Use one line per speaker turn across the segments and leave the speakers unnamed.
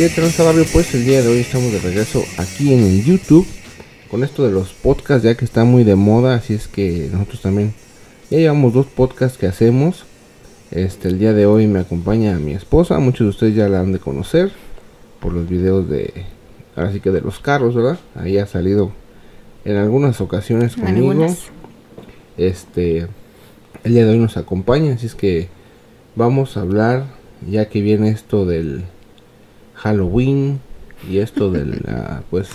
¿Qué tranza barrio? Pues el día de hoy estamos de regreso aquí en el YouTube con esto de los podcasts ya que está muy de moda, así es que nosotros también ya llevamos dos podcasts que hacemos. Este el día de hoy me acompaña mi esposa, muchos de ustedes ya la han de conocer por los videos de ahora sí que de los carros, ¿verdad? Ahí ha salido en algunas ocasiones conmigo.
Algunas.
Este el día de hoy nos acompaña, así es que vamos a hablar ya que viene esto del Halloween y esto del ah, pues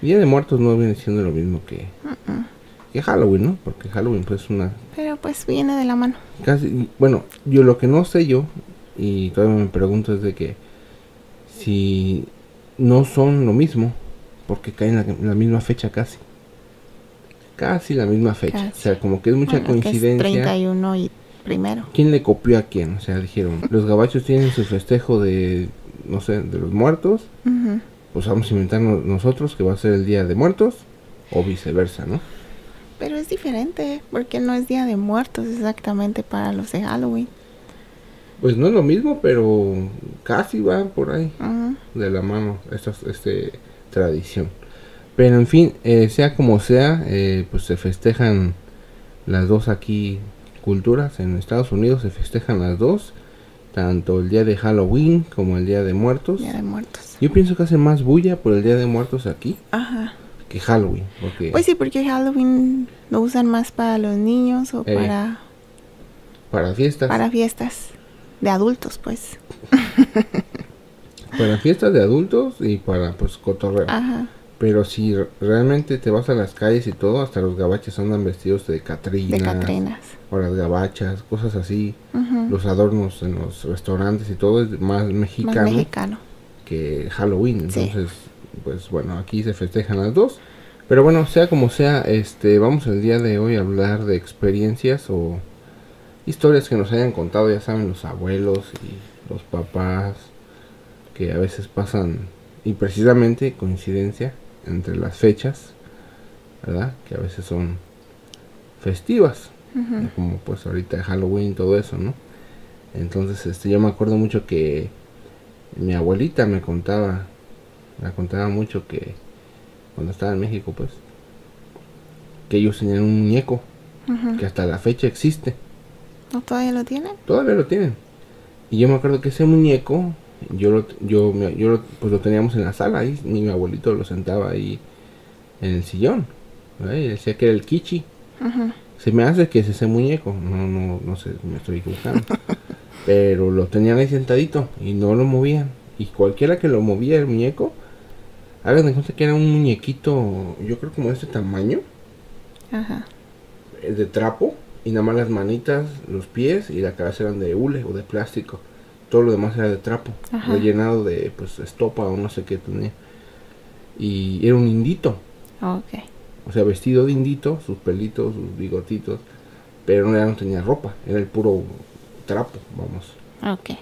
Día de Muertos no viene siendo lo mismo que, que Halloween, ¿no? Porque Halloween pues es una
Pero pues viene de la mano.
casi bueno, yo lo que no sé yo y todavía me pregunto es de que si no son lo mismo porque caen la, la misma fecha casi. Casi la misma fecha.
Casi.
O sea, como que es mucha
Bueno, que es
coincidencia.
31 y primero.
¿Quién le copió a quién? O sea, dijeron, los gabachos tienen su festejo de, no sé, de los muertos, pues vamos a inventarnos nosotros que va a ser el día de muertos, o viceversa, ¿no?
Pero es diferente, porque no es Día de Muertos exactamente para los de Halloween.
Pues no es lo mismo, pero casi va por ahí, de la mano, esta este, tradición. Pero en fin, eh, sea como sea, eh, pues se festejan las dos aquí culturas. En Estados Unidos se festejan las dos, tanto el día de Halloween como el día de muertos.
Día de Muertos.
Yo pienso que hace más bulla por el Día de Muertos aquí
Ajá.
que Halloween, porque
Pues sí, porque Halloween lo usan más para los niños o
Eh,
para,
para fiestas, para...
para fiestas de adultos, pues.
fiestas de adultos y para pues cotorreo.
Ajá.
Pero si re- realmente te vas a las calles y todo, hasta los gabaches andan vestidos de Catrina,
De Catrinas.
o las gabachas, cosas así. Los adornos en los restaurantes y todo es más
Más
mexicano
mexicano.
que Halloween.
Sí.
Entonces, pues bueno, aquí se festejan las dos. Pero bueno, sea como sea, este, vamos el día de hoy a hablar de experiencias o historias que nos hayan contado, ya saben, los abuelos y los papás, que a veces pasan, y precisamente coincidencia entre las fechas, ¿verdad? Que a veces son festivas, como pues ahorita Halloween, todo eso, ¿no? Entonces, este, yo me acuerdo mucho que mi abuelita me contaba, me contaba mucho que cuando estaba en México, pues, que ellos tenían un muñeco que hasta la fecha existe,
¿No todavía lo tienen?
todavía lo tienen. Y yo me acuerdo que ese muñeco, yo lo, yo, yo lo, pues lo teníamos en la sala ahí, y mi abuelito lo sentaba ahí en el sillón, ¿verdad? y decía que era el kichi. Se me hace que es ese muñeco, no, no, no sé, me estoy equivocando. Pero lo tenían ahí sentadito y no lo movían. Y cualquiera que lo movía el muñeco, hagan de cuenta que era un muñequito, yo creo como de este tamaño,
Ajá.
de trapo, y nada más las manitas, los pies y la cabeza eran de hule o de plástico. Todo lo demás era de trapo,
Ajá.
rellenado de pues estopa o no sé qué tenía. Y era un indito.
Ok.
O sea, vestido de indito, sus pelitos, sus bigotitos, pero no, ya no tenía ropa, era el puro trapo, vamos,
Ok.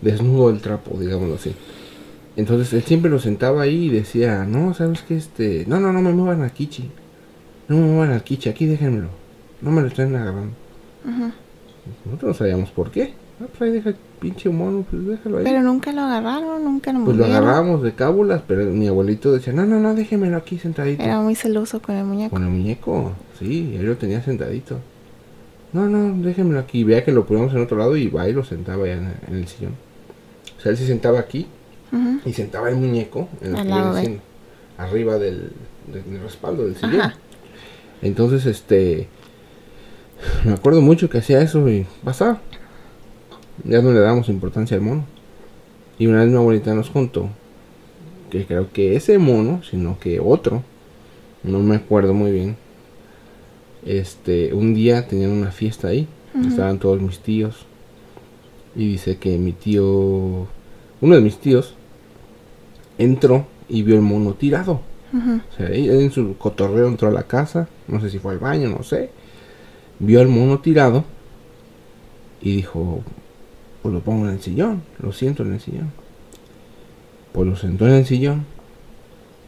desnudo el trapo, digámoslo así. Entonces él siempre lo sentaba ahí y decía, no, sabes que este, no, no, no me muevan al kichi, no me muevan al kichi, aquí déjenmelo, no me lo estén agarrando.
Ujú.
Nosotros no sabíamos por qué, ah, pues ahí deja pinche mono, pues déjalo ahí.
Pero nunca lo agarraron, nunca lo
pues lo agarrábamos de cábulas, pero mi abuelito decía, no, no, no, déjenmelo aquí sentadito.
Era muy celoso con el muñeco.
Con el muñeco, sí, él lo tenía sentadito. No, no, déjenmelo aquí. Vea que lo poníamos en otro lado y va y lo sentaba ya en, en el sillón. O sea, él se sentaba aquí y sentaba el muñeco en el
lado de-
arriba del, del respaldo del sillón.
Ajá.
Entonces, este, me acuerdo mucho que hacía eso y pasaba. Ya no le damos importancia al mono. Y una vez mi abuelita nos contó que creo que ese mono, sino que otro, no me acuerdo muy bien. Este, un día tenían una fiesta ahí, estaban todos mis tíos. Y dice que mi tío, uno de mis tíos, entró y vio el mono tirado. O sea, él en su cotorreo entró a la casa, no sé si fue al baño, no sé. Vio al mono tirado y dijo, pues lo pongo en el sillón, lo siento en el sillón. Pues lo sentó en el sillón.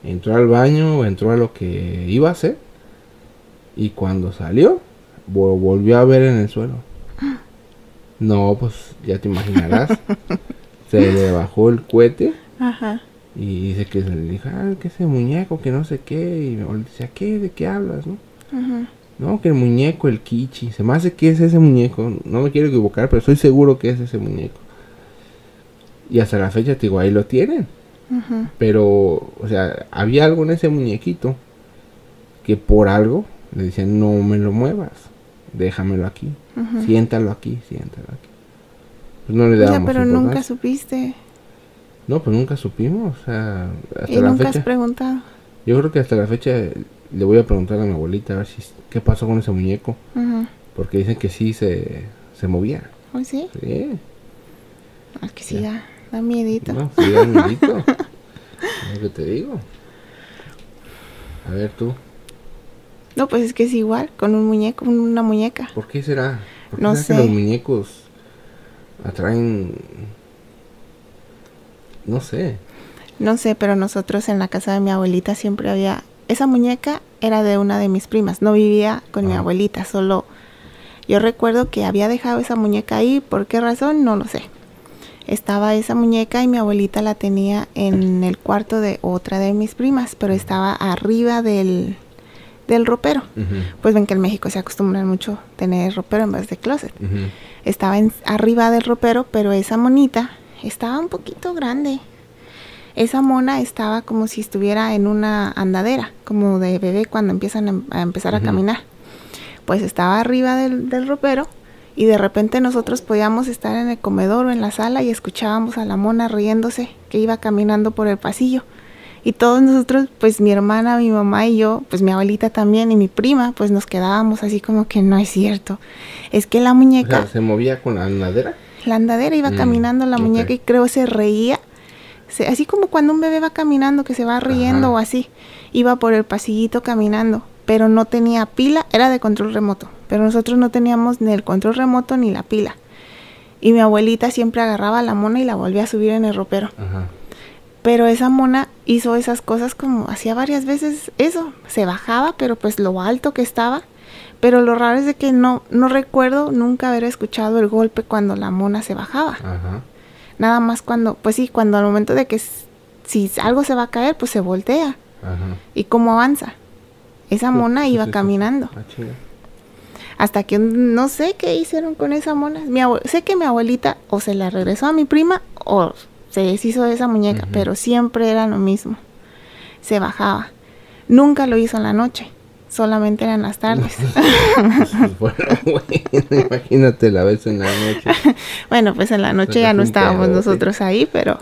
Entró al baño, entró a lo que iba a hacer. Y cuando salió, vo- volvió a ver en el suelo. No, pues ya te imaginarás. Se le bajó el cohete
Ajá.
Y dice que le dijo, ah, que ese muñeco, que no sé qué. Y abuelita decía, ¿qué? ¿De qué hablas, no?
Ujú.
No, que el muñeco, el kichi. Se me hace que es ese muñeco. No me quiero equivocar, pero estoy seguro que es ese muñeco. Y hasta la fecha, te digo, ahí lo tienen. Pero, o sea, había algo en ese muñequito que por algo le decían, no me lo muevas. Déjamelo aquí. Siéntalo aquí, siéntalo aquí. Pues no le
Ya,
dábamos
pero nunca supiste.
No, pues nunca supimos. O sea, hasta
Y
la
nunca has preguntado.
Yo creo que hasta la fecha le voy a preguntar a mi abuelita a ver si qué pasó con ese muñeco. Porque dicen que sí se, se movía.
¿Hoy sí?
Sí.
Ah, que sí da, da miedito.
No, sí, da miedito. Es lo que te digo. A ver tú,
No, pues es que es igual, con un muñeco, una muñeca.
¿por qué será? ¿Por qué
No
será que
sé.
los muñecos atraen... No sé.
No sé, pero nosotros en la casa de mi abuelita siempre había... Esa muñeca era de una de mis primas, no vivía con mi
Ah.
abuelita, solo... Yo recuerdo que había dejado esa muñeca ahí, ¿por qué razón? No lo sé. Estaba esa muñeca y mi abuelita la tenía en el cuarto de otra de mis primas, pero estaba arriba del, del ropero. Pues ven que en México se acostumbran mucho tener ropero en vez de closet. estaba en- arriba del ropero, pero esa monita estaba un poquito grande. Esa mona estaba como si estuviera en una andadera, como de bebé cuando empiezan a, em- a empezar a caminar. Pues estaba arriba del, del ropero y de repente nosotros podíamos estar en el comedor o en la sala y escuchábamos a la mona riéndose que iba caminando por el pasillo. Y todos nosotros, pues mi hermana, mi mamá y yo, pues mi abuelita también y mi prima, pues nos quedábamos así como que no es cierto. Es que la
O
muñeca...
sea, se movía con la andadera.
La andadera iba
Mm,
caminando la muñeca y creo se reía. Se- así como cuando un bebé va caminando que se va riendo
Ajá.
o así. Iba por el pasillito caminando, pero no tenía pila, era de control remoto. Pero nosotros no teníamos ni el control remoto ni la pila. Y mi abuelita siempre agarraba a la mona y la volvía a subir en el ropero.
Ajá.
Pero esa mona hizo esas cosas como hacía varias veces eso. Se bajaba, pero pues lo alto que estaba. Pero lo raro es de que no, no recuerdo nunca haber escuchado el golpe cuando la mona se bajaba.
Ajá.
Nada más cuando, pues sí, cuando al momento de que si algo se va a caer, pues se voltea.
Ajá.
¿Y cómo avanza? Esa mona iba caminando.
Ah.
Hasta que no sé qué hicieron con esa mona. Mi sé que mi abuelita o se la regresó a mi prima o se deshizo de esa muñeca, pero siempre era lo mismo. Se bajaba. Nunca lo hizo en la noche, solamente eran las tardes.
Bueno, bueno, imagínate la vez en la noche.
bueno, pues en la noche ya no estábamos
pedo, sí.
nosotros ahí, pero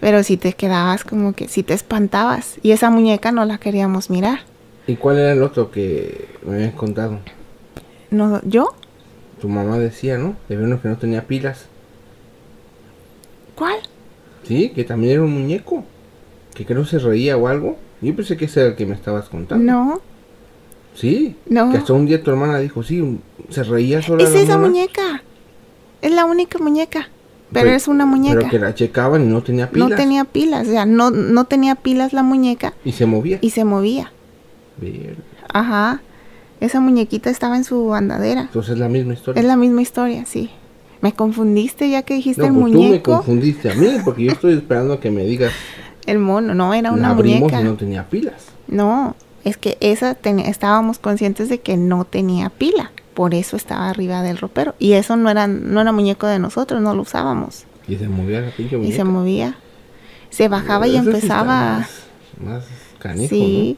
pero si te quedabas como que si te espantabas y esa muñeca no la queríamos mirar.
¿Y cuál era el otro que me habían contado?
No, yo
Tu mamá decía, ¿no? De uno que no tenía pilas.
¿Cuál?
Sí, que también era un muñeco. Que creo se reía o algo. Yo pensé que ese era el que me estabas contando.
No,
Sí.
No.
Que hasta un día tu hermana dijo, sí, se reía sola.
es
la
esa muñeca. Es la única muñeca. Pero, es una muñeca.
Pero que la checaban y no tenía pilas.
No tenía pilas, o sea, no, no tenía pilas la muñeca
Y se movía.
y se movía. Ajá. Esa muñequita estaba en su andadera.
Entonces es la misma historia.
Es la misma historia, sí. Me confundiste ya que dijiste
no,
el
pues tú me
muñeco.
confundiste a mí, porque yo estoy esperando a que me digas,
El mono, no, era
la
una
abrimos
muñeca.
y no tenía pilas.
No, es que esa estábamos conscientes de que no tenía pila. Por eso estaba arriba del ropero. Y eso no era, no era muñeco de nosotros, no lo usábamos.
Y se movía la pinche
Y se movía. Se bajaba y
Eso sí
empezaba.
Más, más canijo,
sí,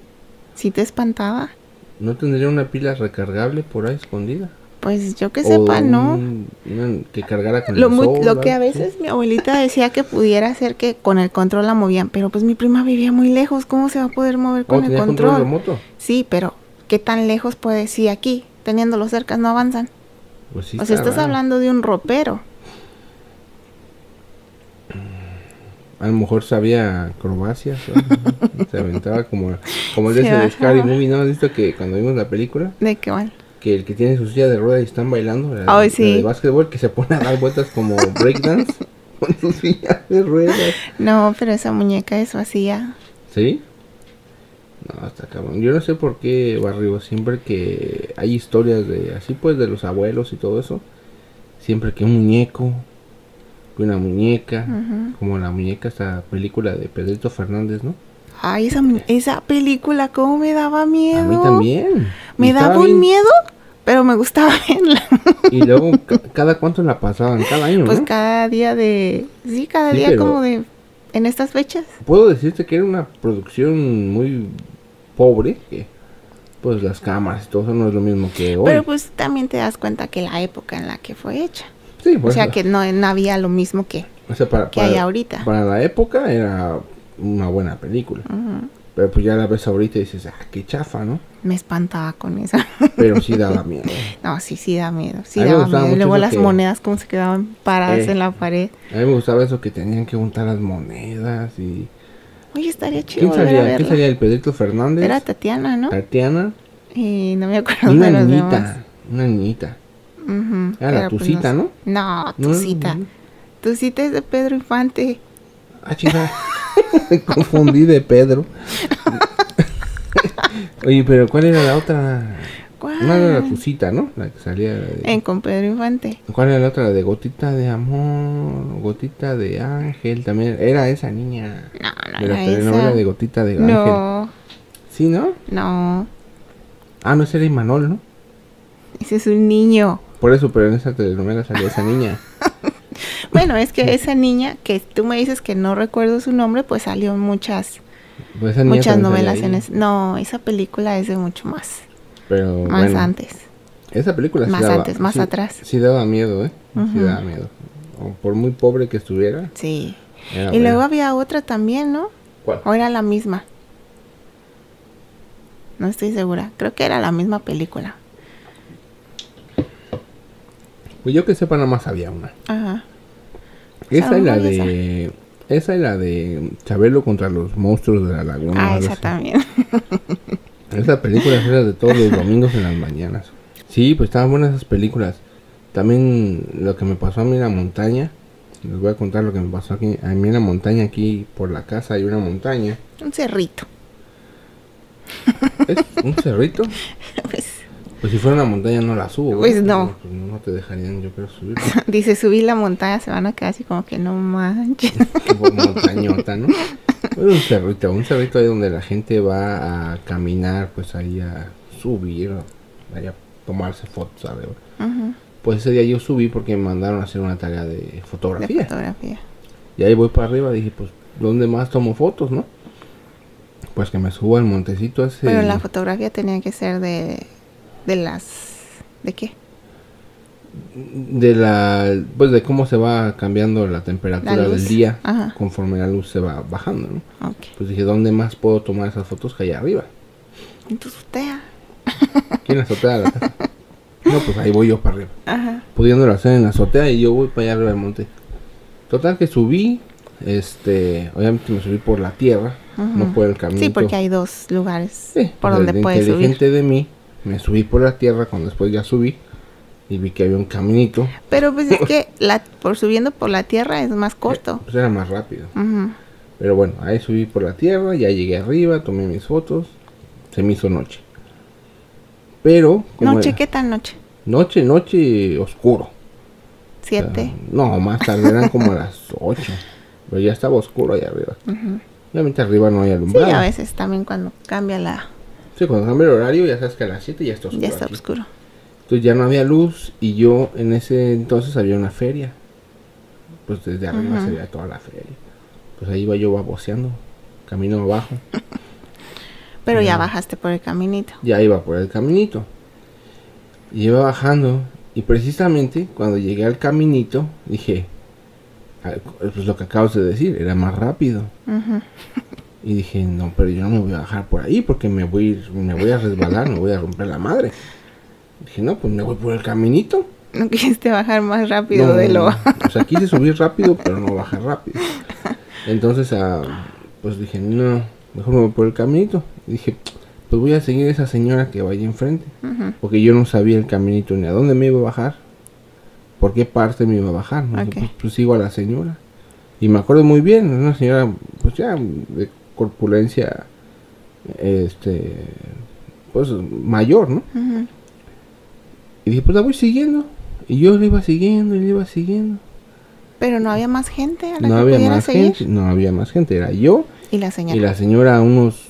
sí te espantaba.
¿no? ¿No tendría una pila recargable por ahí escondida?
Pues yo que
O
sepa, ¿no?
un- que cargara con
Lo,
el
mu-
sol,
lo que a veces mi abuelita decía que pudiera ser que con el control la movían, pero pues mi prima vivía muy lejos, ¿cómo se va a poder mover
Oh,
con el
tenía
control?
control remoto.
Sí, pero ¿qué tan lejos puede? Sí, aquí, teniéndolo cerca, no avanzan.
Pues sí
o sea,
está
estás
raro.
hablando de un ropero.
A lo mejor sabía acrobacias. se aventaba como, como el de
Se
ese de Scary
bajaba.
Movie, ¿no? ¿Has visto que cuando vimos la película?
¿De qué van?
Que el que tiene su silla de ruedas y están bailando. La,
sí.
de básquetbol que se pone a dar vueltas como breakdance con su silla de ruedas.
No, pero esa muñeca eso hacía.
¿Sí? No, está cabrón. Yo no sé por qué, Barrio, siempre que hay historias de así pues de los abuelos y todo eso, siempre que un muñeco que una muñeca, como la muñeca, esta película de Pedrito Fernández, ¿no?
Ay, esa, esa película, cómo me daba miedo.
A mí también.
Me
Y
daba un
bien-
miedo, pero me gustaba verla.
Y luego, ca- ¿cada cuánto la pasaban? Cada año,
Pues
¿no?
cada día de... Sí, cada
Sí,
día como de... En estas fechas.
Puedo decirte que era una producción muy pobre, que pues las cámaras y todo eso no es lo mismo que hoy.
Pero pues también te das cuenta que la época en la que fue hecha.
sí,
O
pues,
sea que no, no había lo mismo que...
o sea, para,
que
para-
hay ahorita.
Para la época era una buena película. Pero pues ya la ves ahorita y dices, ah, qué chafa, ¿no?
Me espantaba con eso.
Pero sí daba miedo.
No, sí, sí da miedo. Sí daba miedo. Y luego las
que-
monedas como se quedaban paradas
Eh.
en la pared.
A mí me gustaba eso que tenían que juntar las monedas y...
Oye, estaría chido
¿Quién salía? ¿Quién salía? El Pedrito Fernández,
Era Tatiana, ¿no?
Tatiana
Y no me acuerdo
una
de los
niñita.
demás.
Una niñita. Era la
pues,
Tucita,
no
¿no?
sé. No,
No,
Tucita.
no.
Tucita es de Pedro Infante.
Ah, chica. Me confundí de Pedro. Oye, pero ¿cuál era la otra?
¿Cuál?
Una era la Tucita, ¿no? La que salía de...
En con Pedro Infante.
¿Cuál era la otra? La de Gotita de Amor, Gotita de Ángel, también. Era esa niña.
No, no
de la
era
telenovela
esa.
de Gotita de Ángel.
No,
¿Sí, no?
no.
Ah, no, ese era Imanol, ¿no?
Ese es un niño.
Por eso, pero en esa telenovela salía esa niña.
Bueno, es que esa niña que tú me dices que no recuerdo su nombre, pues salió en muchas,
Pues
muchas novelas en es- No, esa película es de mucho más.
Pero
Más
bueno,
antes.
esa película sí
Más
daba-
antes, más
sí-
atrás.
Sí daba miedo, ¿eh? Sí daba miedo. O por muy pobre que estuviera.
Sí. y
buena.
luego había otra también, ¿no?
¿Cuál?
¿O era la misma? No estoy segura. Creo que era la misma película.
Pues yo que sepa, nada más había una.
Ajá.
Esa y la de... Esa y la de Chabelo contra los monstruos de la laguna.
Ah, esa también.
Esa película era de todos los domingos en las mañanas. Sí, pues estaban buenas esas películas. También lo que me pasó a mí en la montaña. Les voy a contar lo que me pasó aquí. A mí en la montaña, aquí por la casa hay una montaña.
Un cerrito.
¿Es un cerrito?
Pues,
Pues si fuera una montaña no la subo.
Pues
¿verdad?
no.
Pues no te dejarían yo creo subir.
dice, subí la montaña, se van a quedar así como que no manches.
Montañota, ¿no? Pero un cerrito, un cerrito ahí donde la gente va a caminar, pues ahí a subir, ahí a tomarse fotos, ¿sabes?
Ujú,
Pues ese día yo subí porque me mandaron a hacer una tarea de
De
fotografía.
fotografía.
Y ahí voy para arriba, dije, pues, ¿dónde más tomo fotos, no? Pues que me subo al montecito ese.
Pero la fotografía tenía que ser de, de las... ¿De qué?
de la, pues de cómo se va cambiando la temperatura
La
del día
Ajá.
conforme la luz se va bajando, ¿no?
Ok.
Pues dije, ¿dónde más puedo tomar esas fotos que allá arriba?
En tu azotea.
¿Quién azotea la? No, pues ahí voy yo para arriba.
Ajá.
Pudiéndolo hacer en la azotea y yo voy para allá arriba del monte. Total que subí, este, obviamente me subí por la tierra, no
Ujú.
por el camino.
Sí, porque hay dos lugares
Sí,
por
pues,
donde puedes subir.
inteligente de mí, me subí por la tierra cuando después ya subí y vi que había un caminito,
Pero pues es que la, por subiendo por la tierra es más corto.
pues era más rápido. Pero bueno, ahí subí por la tierra, ya llegué arriba, tomé mis fotos, se me hizo noche. Pero,
Noche,
era-
¿qué tan noche?
noche, noche oscuro. O sea,
Siete.
no, más tarde eran como a las 8. Pero ya estaba oscuro ahí arriba.
Ujú.
Obviamente arriba no hay
Sí,
alumbrado.
a veces también cuando cambia la...
Sí, cuando cambia el horario ya sabes que a las 7 ya está oscuro.
Ya está
aquí.
oscuro.
Entonces ya no había luz y yo en ese entonces había una feria. Pues desde arriba
Ujú.
se veía toda la feria. Pues ahí iba yo baboseando, camino abajo.
Pero ya bajaste por el caminito.
Ya iba por el caminito. Y iba bajando y precisamente cuando llegué al caminito dije, pues lo que acabas de decir, era más rápido.
Ujú.
Y dije, no, pero yo no me voy a bajar por ahí porque me voy, me voy a resbalar, me voy a romper la madre. Dije, no, pues me voy por el caminito.
No quisiste bajar más rápido
No,
de lo...
O sea, quise subir rápido, pero no bajar rápido. Entonces, ah, pues dije, no, mejor me voy por el caminito. Y dije, pues voy a seguir a esa señora que vaya enfrente. Porque yo no sabía el caminito ni a dónde me iba a bajar. Por qué parte me iba a bajar. ¿no?
Ok.
Pues, pues sigo a la señora. Y me acuerdo muy bien, una señora, pues ya de corpulencia, este, pues mayor, ¿no? Y dije, pues la voy siguiendo. Y yo le iba siguiendo y le iba siguiendo.
Pero no había más gente a la
no
que
había
pudiera
más
seguir.
gente, no había más gente, era yo
Y la señora.
y la señora a unos,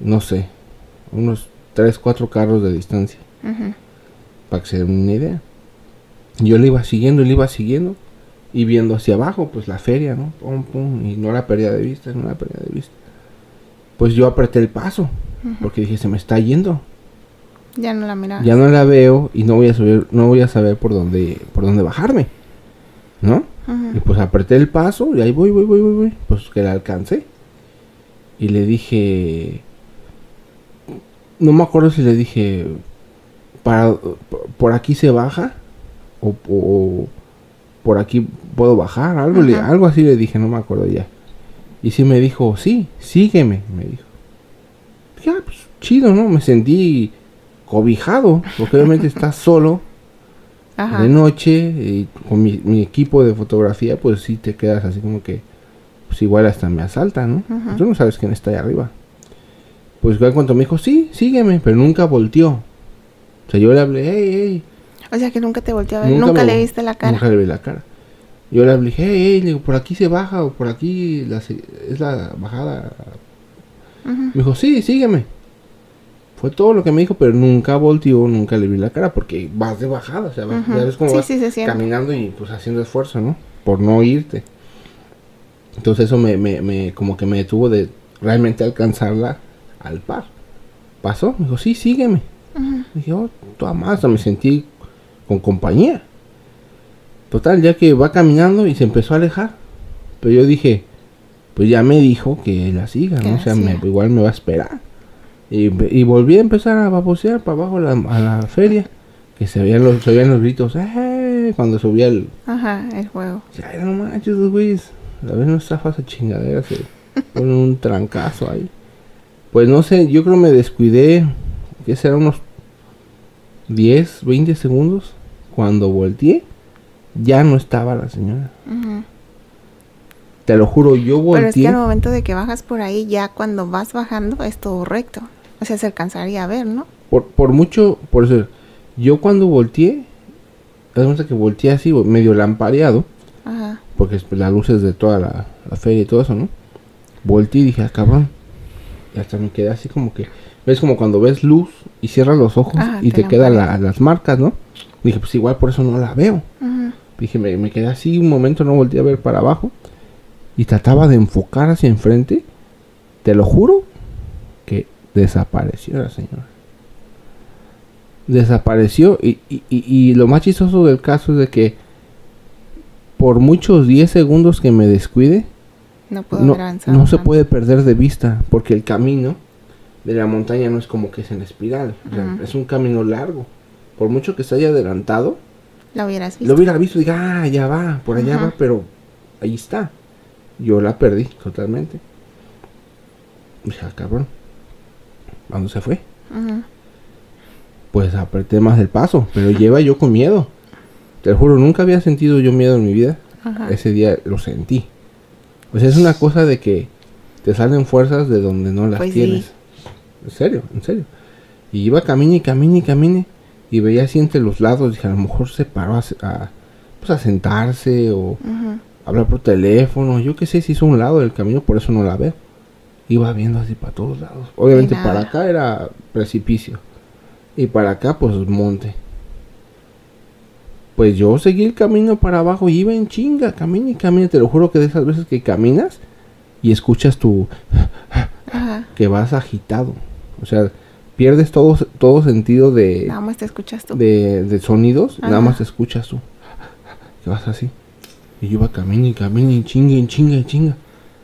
no sé, unos 3, 4 carros de distancia, para que se den una idea. Yo le iba siguiendo, le iba siguiendo y viendo hacia abajo, pues la feria, ¿no? Pum, pum, y no la perdía de vista, no la perdía de vista. Pues yo apreté el paso, porque dije, se me está yendo.
Ya no la miraba.
Ya no la veo y no voy a subir, no voy a saber por dónde, por dónde bajarme, ¿no? Y pues apreté el paso y ahí voy, voy, voy, voy, voy. Pues que la alcancé. Y le dije. No me acuerdo si le dije. Para, por aquí se baja. O, o por aquí puedo bajar. Algo, le- algo así le dije, no me acuerdo ya. Y sí me dijo, sí, sígueme, me dijo. Dije, "Ah, pues chido, ¿no? Me sentí cobijado. Porque obviamente estás solo
Ajá.
de noche y con mi, mi equipo de fotografía, pues sí te quedas así como que, pues igual hasta me asalta, ¿no?
Ujú.
Tú no sabes quién está ahí arriba. Pues en cuanto me dijo, sí, sígueme, pero nunca volteó. O sea, yo le hablé, hey, hey.
O sea que nunca te volteó a ver. Nunca,
me
le viste la cara.
Nunca le vi la cara. Yo le hablé, hey, hey, le digo, por aquí se baja o por aquí la es la bajada. Me dijo, sí, sígueme. Fue todo lo que me dijo, pero nunca volteó, nunca le vi la cara porque vas de bajada, o sea, ya ves cómo
Sí,
vas
sí, se siente.
caminando y pues haciendo esfuerzo, ¿no? Por no irte. Entonces eso me, me, me- como que me detuvo de realmente alcanzarla al par. Pasó, me dijo, sí, sígueme.
Ujú.
Dije, oh, toda más, hasta me sentí con compañía. Total, ya que va caminando y se empezó a alejar. Pero yo dije, pues ya me dijo que la siga, ¿no? O sea, me- igual me va a esperar. Y, y volví a empezar a babosear para abajo a la, a la feria. Que se veían los, se veían los gritos, ¡eh! Cuando subía el...
Ajá, el juego.
Ay, no manches, güeyes. A ver, no estafas a chingadera, se ponen un trancazo ahí. Pues no sé, yo creo me descuidé, que será unos 10, 20 segundos. Cuando volteé, ya no estaba la señora. Te lo juro, yo
Pero es que
volteé.
al momento de que bajas por ahí, ya cuando vas bajando es todo recto. O sea, se alcanzaría a ver, ¿no?
Por, por mucho, por eso, yo cuando volteé, cuenta que volteé así, medio lampareado.
Ajá.
porque es las luces de toda la, la feria y todo eso, ¿no? Volteé y dije, ah, cabrón. Y hasta me quedé así como que, ves como cuando ves luz y cierras los ojos
Ajá,
y
te
te quedan la- las marcas, ¿no? Dije, pues igual por eso no la veo. Dije, me, me quedé así un momento, no volteé a ver para abajo y trataba de enfocar hacia enfrente. Te lo juro que desapareció la señora. Desapareció y, y- y- y lo más chistoso del caso es de que por muchos 10 segundos que me descuide,
No puedo
no, se puede perder de vista porque el camino de la montaña no es como que es en espiral, o sea,
Ujú.
es un camino largo. Por mucho que se haya adelantado,
La hubieras visto.
lo hubiera visto y diga, ah, ya va, por allá
Ajá.
va, pero ahí está. Yo la perdí totalmente. Dije, ah, cabrón. ¿Cuándo se fue? Pues apreté más el paso, pero lleva yo con miedo. Te lo juro, nunca había sentido yo miedo en mi vida.
Ajá.
Ese día lo sentí. O sea, es una cosa de que te salen fuerzas de donde no las
Pues sí.
tienes. En serio, en serio. Y iba camine y camine y camine. Y veía así entre los lados. Dije, a lo mejor se paró a, se- a, pues a sentarse o hablar por teléfono. Yo qué sé, si hizo un lado del camino, por eso no la veo. Iba viendo así para todos lados. Obviamente para acá era precipicio. Y para acá, pues monte. Pues yo seguí el camino para abajo y iba en chinga, camina y camina. Te lo juro que de esas veces que caminas y escuchas tu.
Ajá.
que vas agitado. O sea, pierdes todo, todo sentido de,
Nada más te escuchas tú.
de, de sonidos, nada
Ajá.
más te escuchas tú. Que vas así. Y yo iba camino y camino y chinga y chinga y chinga.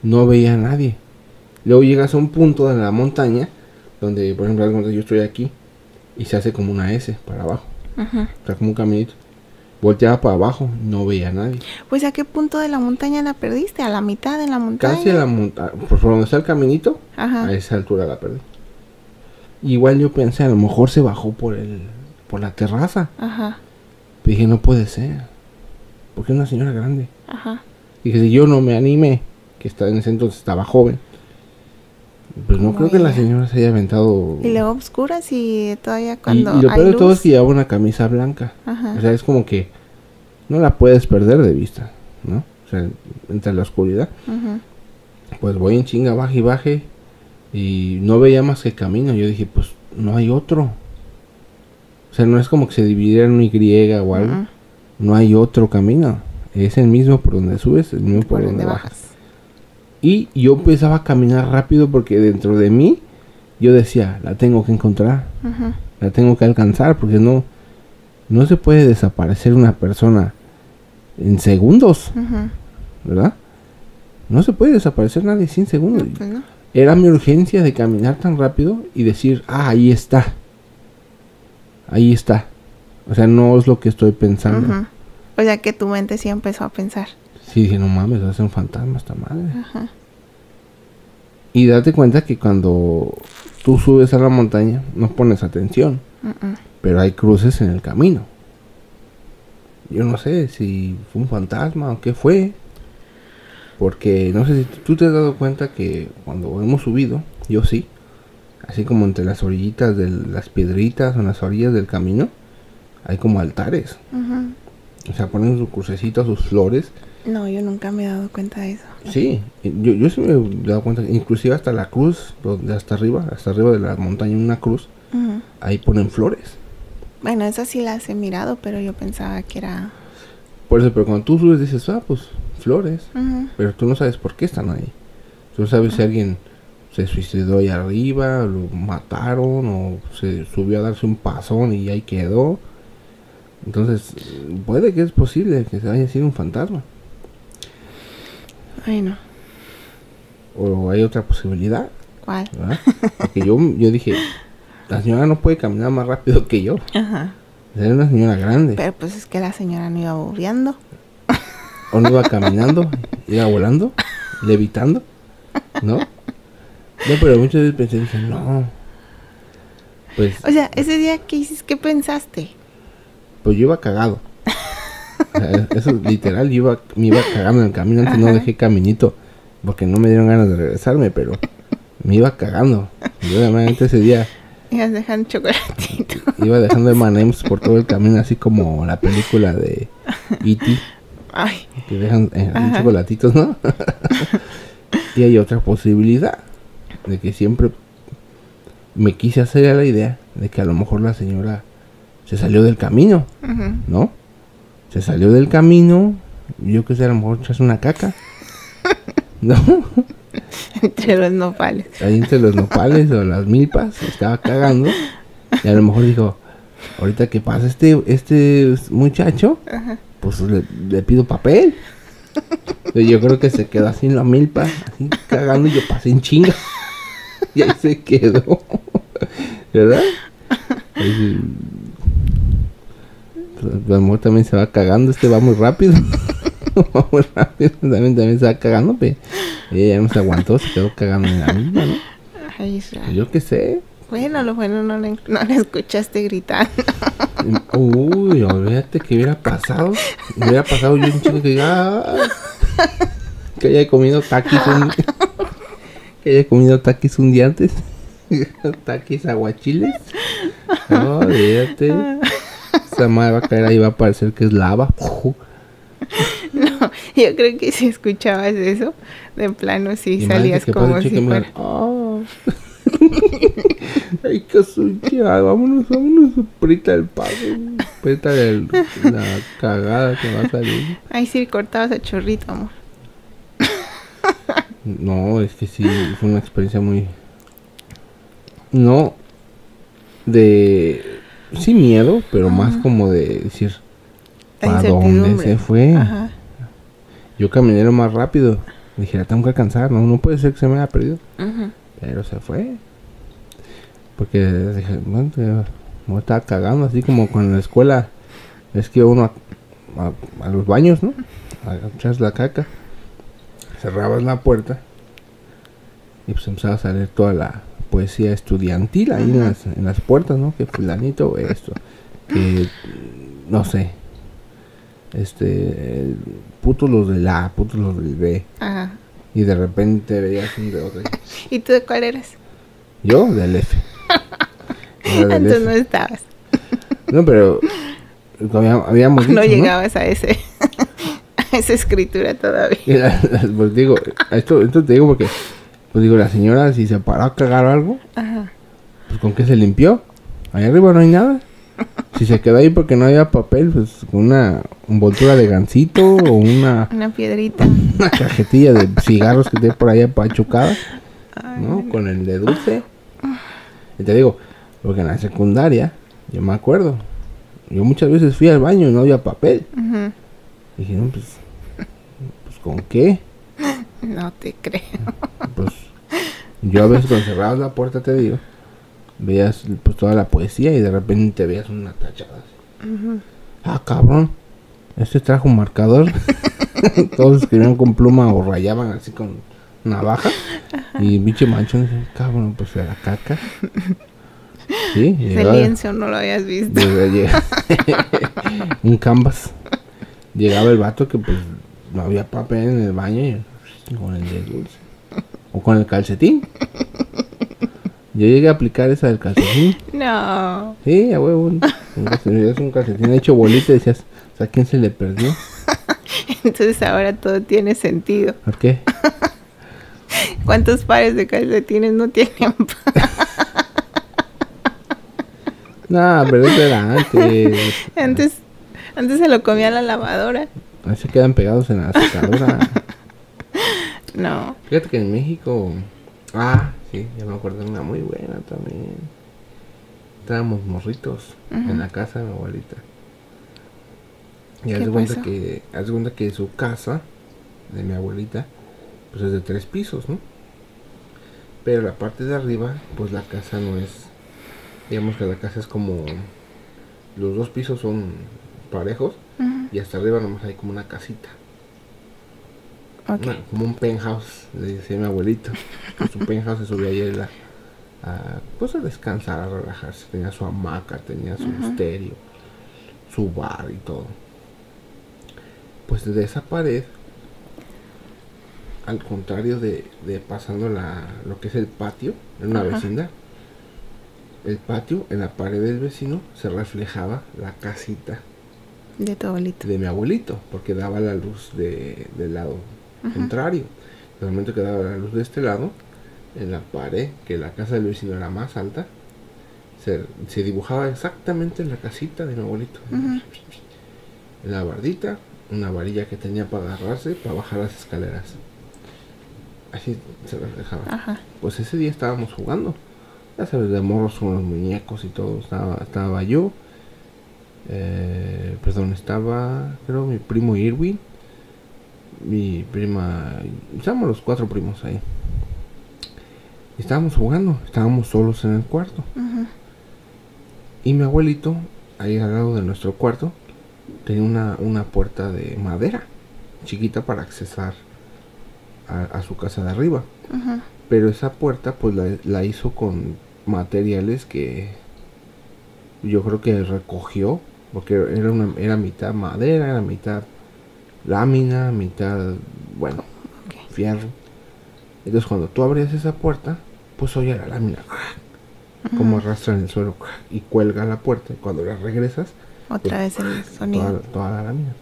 No veía a nadie. Luego llegas a un punto de la montaña donde, por ejemplo, yo estoy aquí y se hace como una S para abajo.
Ujú.
O sea, como un caminito. Volteaba para abajo, no veía a nadie.
Pues a qué punto de la montaña la perdiste? A la mitad de la montaña.
Casi a la montaña, por donde está el caminito,
Ajá.
a esa altura la perdí. Igual yo pensé, a lo mejor se bajó por el por la terraza.
Ajá.
Dije, no puede ser. Porque es una señora grande.
Ajá.
Dije, si yo no me animé, que está en ese entonces estaba joven, pues no
¿Cómo
creo que la señora se haya aventado.
Y luego oscuras y todavía cuando
y, lo
hay
peor de todo es que llevaba una camisa blanca.
Ajá.
O sea, es como que no la puedes perder de vista, ¿no? O sea, entre la oscuridad.
Ujú.
Pues voy en chinga, baje y baje. Y no veía más que camino. Yo dije, pues no hay otro. O sea, no es como que se dividiera en una Y o algo. No hay otro camino. Es el mismo por donde subes, el mismo por,
Por
donde bajas.
bajas.
Y yo empezaba a caminar rápido porque dentro de mí yo decía, la tengo que encontrar, la tengo que alcanzar porque no no se puede desaparecer una persona en segundos. ¿verdad? No se puede desaparecer nadie sin segundos.
No, pues no.
Era mi urgencia de caminar tan rápido y decir, ah, ahí está. Ahí está. O sea, no es lo que estoy pensando.
O sea que tu mente sí empezó a pensar.
Sí, dije, no mames, ser un fantasma esta madre.
Ajá.
Y date cuenta que cuando tú subes a la montaña no pones atención, pero hay cruces en el camino. Yo no sé si fue un fantasma o qué fue. Porque no sé si tú te has dado cuenta que cuando hemos subido, yo sí, así como entre las orillitas de las piedritas o en las orillas del camino, hay como altares. O sea, ponen su crucecito, sus flores.
No, yo nunca me he dado cuenta de eso.
Sí, yo, yo sí me he dado cuenta, inclusive hasta la cruz, hasta arriba, hasta arriba de la montaña, una cruz, ahí ponen flores.
Bueno, esas sí las he mirado, pero yo pensaba que era...
Por eso, pero cuando tú subes dices, ah, pues flores. Pero tú no sabes por qué están ahí. Tú no sabes si alguien se suicidó ahí arriba, lo mataron o se subió a darse un pasón y ahí quedó. Entonces, puede que es posible que se haya sido un fantasma.
Ay, no.
O hay otra posibilidad,
¿Cuál?
Porque yo, yo dije, la señora no puede caminar más rápido que yo.
Ajá.
Era una señora grande.
Pero pues es que la señora no iba burriando.
O no iba caminando, iba volando, levitando, ¿no? No, pero muchas veces pensé, dije, no. Pues,
O sea, ese día que hiciste, ¿qué pensaste?
pues yo iba cagado. O sea, Eso literal, yo iba, me iba cagando en el camino, antes no dejé caminito, porque no me dieron ganas de regresarme, pero me iba cagando. Y obviamente ese día
Ibas dejando chocolatito.
iba dejando M&M's por todo el camino, así como la película de E.T.
Ay,
que dejan eh, chocolatitos, ¿no? y hay otra posibilidad de que siempre me quise hacer a la idea de que a lo mejor la señora se salió del camino. ¿no? Se salió del camino, yo que sé, a lo mejor echas una caca, ¿no?
entre los nopales.
Ahí entre los nopales o las milpas, estaba cagando, y a lo mejor dijo, ahorita que pasa este, este muchacho,
Ajá.
Pues le, le pido papel. Yo creo que se quedó así en la milpa, así cagando y yo pasé en chinga. Y ahí se quedó. ¿Verdad? Ahí. Pues, a lo mejor también se va cagando, este va muy rápido. va muy rápido, también, también se va cagando, pero ella ya no se aguantó, se quedó cagando en la misma, ¿no? Yo qué sé.
Bueno, lo bueno no le, no le escuchaste gritar.
Uy, olvídate que hubiera pasado. Hubiera pasado yo un chico que diga "Ah", que haya comido taquis un que haya comido taquis un día antes. taquis aguachiles. No, olvídate. Esa madre va a caer ahí, va a parecer que es lava.
No, yo creo que si escuchabas eso, de plano sí salías como si fuera.
"Ah". Ay, que su ya, vámonos, vámonos, aprieta el pago, aprieta el- la cagada que va a salir.
Ay, sí, cortabas a chorrito, amor.
No, es que sí, fue una experiencia muy... No de... Sí miedo, pero más como de decir, ¿para dónde se fue?
Ajá.
Yo caminé lo más rápido. Dije, la tengo que alcanzar, no, no puede ser que se me haya perdido. Pero se fue. Porque dije, bueno, ya me estaba cagando, así como con la escuela. Es que uno a, a- a los baños, ¿no? A echar la caca. Cerrabas la puerta. Y pues empezaba a salir toda la poesía estudiantil ahí en, las, en las puertas, ¿no? Que fulanito esto. Que no sé. Este. Putos los de la, putos los del B.
Ajá.
Y de repente veías un de otro.
¿Y tú de cuál eras?
Yo del F. Del
Antes no estabas.
No, pero habíamos
no llegabas a ese a esa escritura todavía.
pues digo, esto, esto te digo porque, pues digo, la señora si se paró a cagar algo, pues con qué se limpió. Ahí arriba no hay nada. Si se quedó ahí porque no había papel, pues con una envoltura de gancito o una...
Una piedrita.
Una cajetilla de cigarros que tiene por ahí apachucada, ¿no? Con el de dulce. Y te digo, porque en la secundaria, yo me acuerdo, yo muchas veces fui al baño y no había papel. Y dije, no, pues, pues, ¿con qué?
No te creo.
Pues yo a veces cuando cerrabas la puerta, te digo, veías pues toda la poesía y de repente veías una tachada Ah, cabrón. Este trajo un marcador. Todos escribían con pluma o rayaban así con navaja. Y biche manchón, cabrón, pues era caca.
Sí, Ese lienzo no lo habías visto.
un canvas. Llegaba el vato que pues no había papel en el baño y con el de dulce. O con el calcetín. Yo llegué a aplicar esa del calcetín.
No.
Sí, a huevo. Es un calcetín hecho bolita y decías, ¿a quién se le perdió?
Entonces ahora todo tiene sentido.
¿Por qué?
¿Cuántos pares de calcetines no tienen?
no, pero eso era antes.
Antes, antes se lo comía la lavadora.
Ahí se quedan pegados en la secadora.
no.
Fíjate que en México. Ah, Sí, ya me acuerdo de una muy buena también. Estábamos morritos en la casa de mi abuelita. Y haz de cuenta que, haz de cuenta que su casa de mi abuelita, pues es de tres pisos, ¿no? Pero la parte de arriba, pues la casa no es, digamos que la casa es como, los dos pisos son parejos y hasta arriba nomás hay como una casita como un penthouse, le decía mi abuelito. su penthouse se subía ahí a, pues a descansar, a relajarse. Tenía su hamaca, tenía su misterio, su bar y todo. Pues desde esa pared, al contrario de, pasando la, lo que es el patio, en una vecindad, el patio, en la pared del vecino, se reflejaba la casita.
De tu abuelito.
De mi abuelito, porque daba la luz de, del lado contrario. En el momento que daba la luz de este lado, en la pared, que la casa del vecino era más alta, se, dibujaba exactamente en la casita de mi abuelito. La bardita, una varilla que tenía para agarrarse para bajar las escaleras. Así se reflejaba. Pues ese día estábamos jugando. Ya sabes, de morros con los muñecos y todo. Estaba, estaba yo. Eh, perdón, estaba, creo, mi primo Irwin mi prima, estábamos los cuatro primos ahí. estábamos jugando, estábamos solos en el cuarto. Y mi abuelito, ahí al lado de nuestro cuarto, tenía una, una puerta de madera, chiquita para accesar a, su casa de arriba. Pero esa puerta pues la, la hizo con materiales que yo creo que recogió, porque era, una, era mitad madera, era mitad lámina, mitad, bueno, fierro. Entonces cuando tú abres esa puerta, pues oye la lámina, como arrastra en el suelo y cuelga la puerta. Y cuando la regresas,
otra vez el sonido.
Toda, la lámina.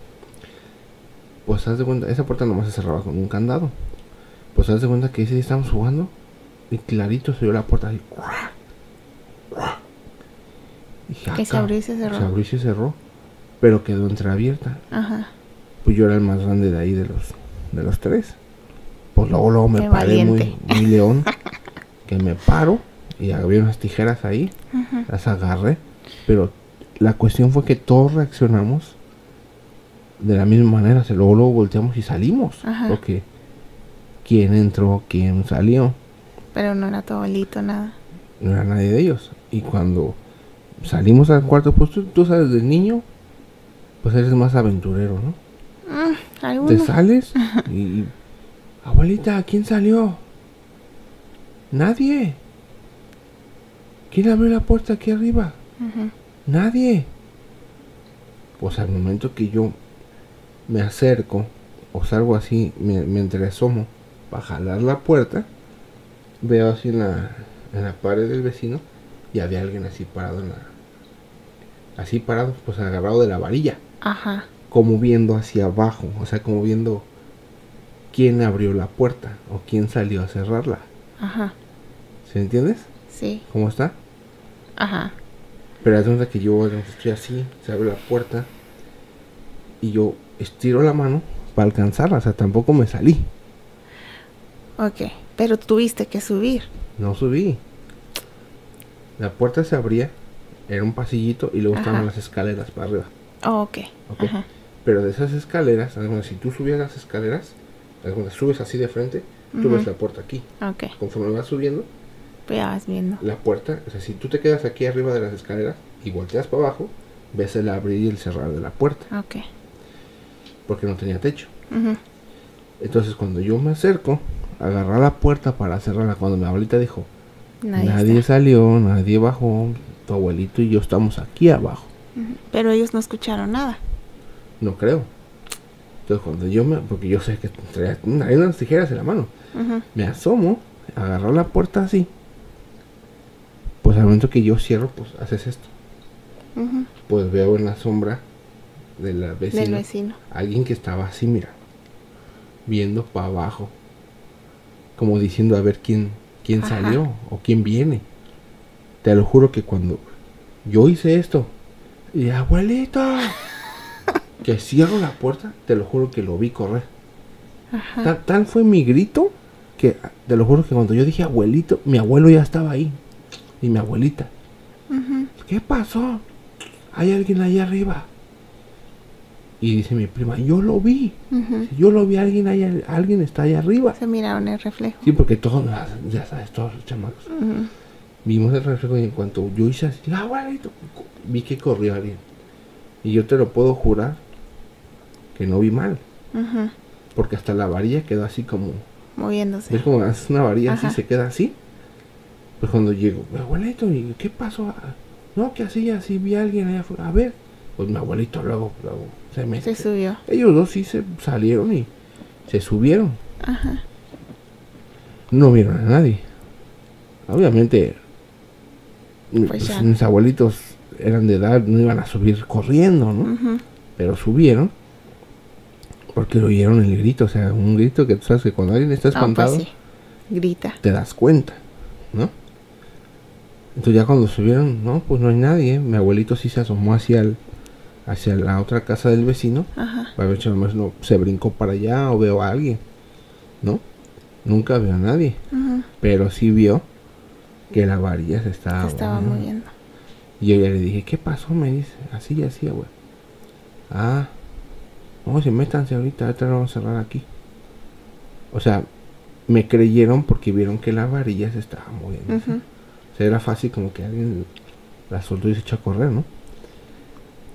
Pues haz de cuenta, esa puerta nomás se cerraba con un candado. Pues haz de cuenta que ese día estábamos jugando y clarito se dio la puerta así.
que se abrió y se cerró.
Se abrió y se cerró, pero quedó entreabierta. Ajá pues yo era el más grande de ahí de los de los tres. Pues luego, luego me paré muy, muy león, que me paro y había unas tijeras ahí, las agarré, pero la cuestión fue que todos reaccionamos de la misma manera, se luego, luego volteamos y salimos, porque quién entró, quién salió.
Pero no era tu abuelito, nada.
No era nadie de ellos. Y cuando salimos al cuarto, pues tú, tú sabes, del niño, pues eres más aventurero, ¿no? Mm, Te sales y... Abuelita, ¿quién salió? Nadie. ¿Quién abrió la puerta aquí arriba? Nadie. Pues al momento que yo me acerco o salgo así, me, me entreasomo para jalar la puerta, veo así en la, en la pared del vecino y había alguien así parado en la, así parado, pues agarrado de la varilla,
Ajá.
como viendo hacia abajo, o sea, como viendo quién abrió la puerta o quién salió a cerrarla.
Ajá.
¿Sí entiendes?
Sí.
¿Cómo está?
Ajá.
Pero es que yo estoy así, se abre la puerta y yo estiro la mano para alcanzarla, o sea, tampoco me salí,
Ok. Pero tuviste que subir.
no subí. La puerta se abría, era un pasillito y luego estaban las escaleras para arriba.
Oh, ok.
Ok.
Ajá.
Pero de esas escaleras, cuenta, si tú subías las escaleras, cuenta, subes así de frente, tú ves la puerta aquí.
Ok.
Conforme vas subiendo,
Pues ya vas viendo.
la puerta, o sea, si tú te quedas aquí arriba de las escaleras y volteas para abajo, ves el abrir y el cerrar de la puerta,
Ok.
porque no tenía techo. Entonces cuando yo me acerco, agarrar la puerta para cerrarla, cuando mi abuelita dijo,
Nadie,
nadie, salió, nadie bajó, tu abuelito y yo estamos aquí abajo.
Pero ellos no escucharon nada.
No creo. Entonces cuando yo me, porque yo sé que traía, unas tijeras en la mano, me asomo, agarro la puerta así, pues al momento que yo cierro, pues haces esto. Pues veo en la sombra de la vecina
Del vecino.
alguien que estaba así, mira, viendo para abajo, como diciendo a ver quién, quién
Ajá.
salió o quién viene. Te lo juro que cuando yo hice esto, y abuelito, que cierro la puerta, te lo juro que lo vi correr.
Ajá.
Tal, tal fue mi grito que te lo juro que cuando yo dije abuelito, mi abuelo ya estaba ahí. Y mi abuelita. ¿qué pasó? Hay alguien ahí arriba. Y dice mi prima, yo lo vi. Yo lo vi, alguien ahí, alguien está ahí arriba.
Se miraron el reflejo.
Sí, porque todos, ya sabes, todos los chamacos. Vimos el reflejo y en cuanto yo hice así, abuelito, vi que corrió alguien. Y yo te lo puedo jurar que no vi mal. Porque hasta la varilla quedó así como
Moviéndose.
¿Ves como una varilla así,
Ajá.
se queda así? Pues cuando llego, abuelito, ¿y qué pasó? Ah, No, que así, así vi a alguien allá afuera. A ver. Pues mi abuelito luego, luego se
subió.
Ellos dos sí se salieron y se subieron.
Ajá.
No vieron a nadie. Obviamente,
Pues
pues, mis abuelitos eran de edad, no iban a subir corriendo, ¿no?
Ujú.
Pero subieron porque oyeron el grito. O sea, un grito que tú sabes que cuando alguien está
No, pues
espantado,
sí. Grita.
te das cuenta, ¿no? Entonces ya cuando subieron, no, pues no hay nadie. Mi abuelito sí se asomó hacia el, hacia la otra casa del vecino.
Ajá.
Para ver si no se brincó para allá o veo a alguien, ¿no? Nunca veo a nadie, pero sí vio que la varilla se estaba,
Se estaba
moviendo.
moviendo.
Y yo ya le dije, ¿qué pasó? Me dice, así y así, güey. Ah, no, se métanse ahorita, ahorita lo vamos a cerrar aquí. O sea, me creyeron porque vieron que la varilla se estaba moviendo.
Ujú.
O sea, era fácil como que alguien la soltó y se echó a correr, ¿no?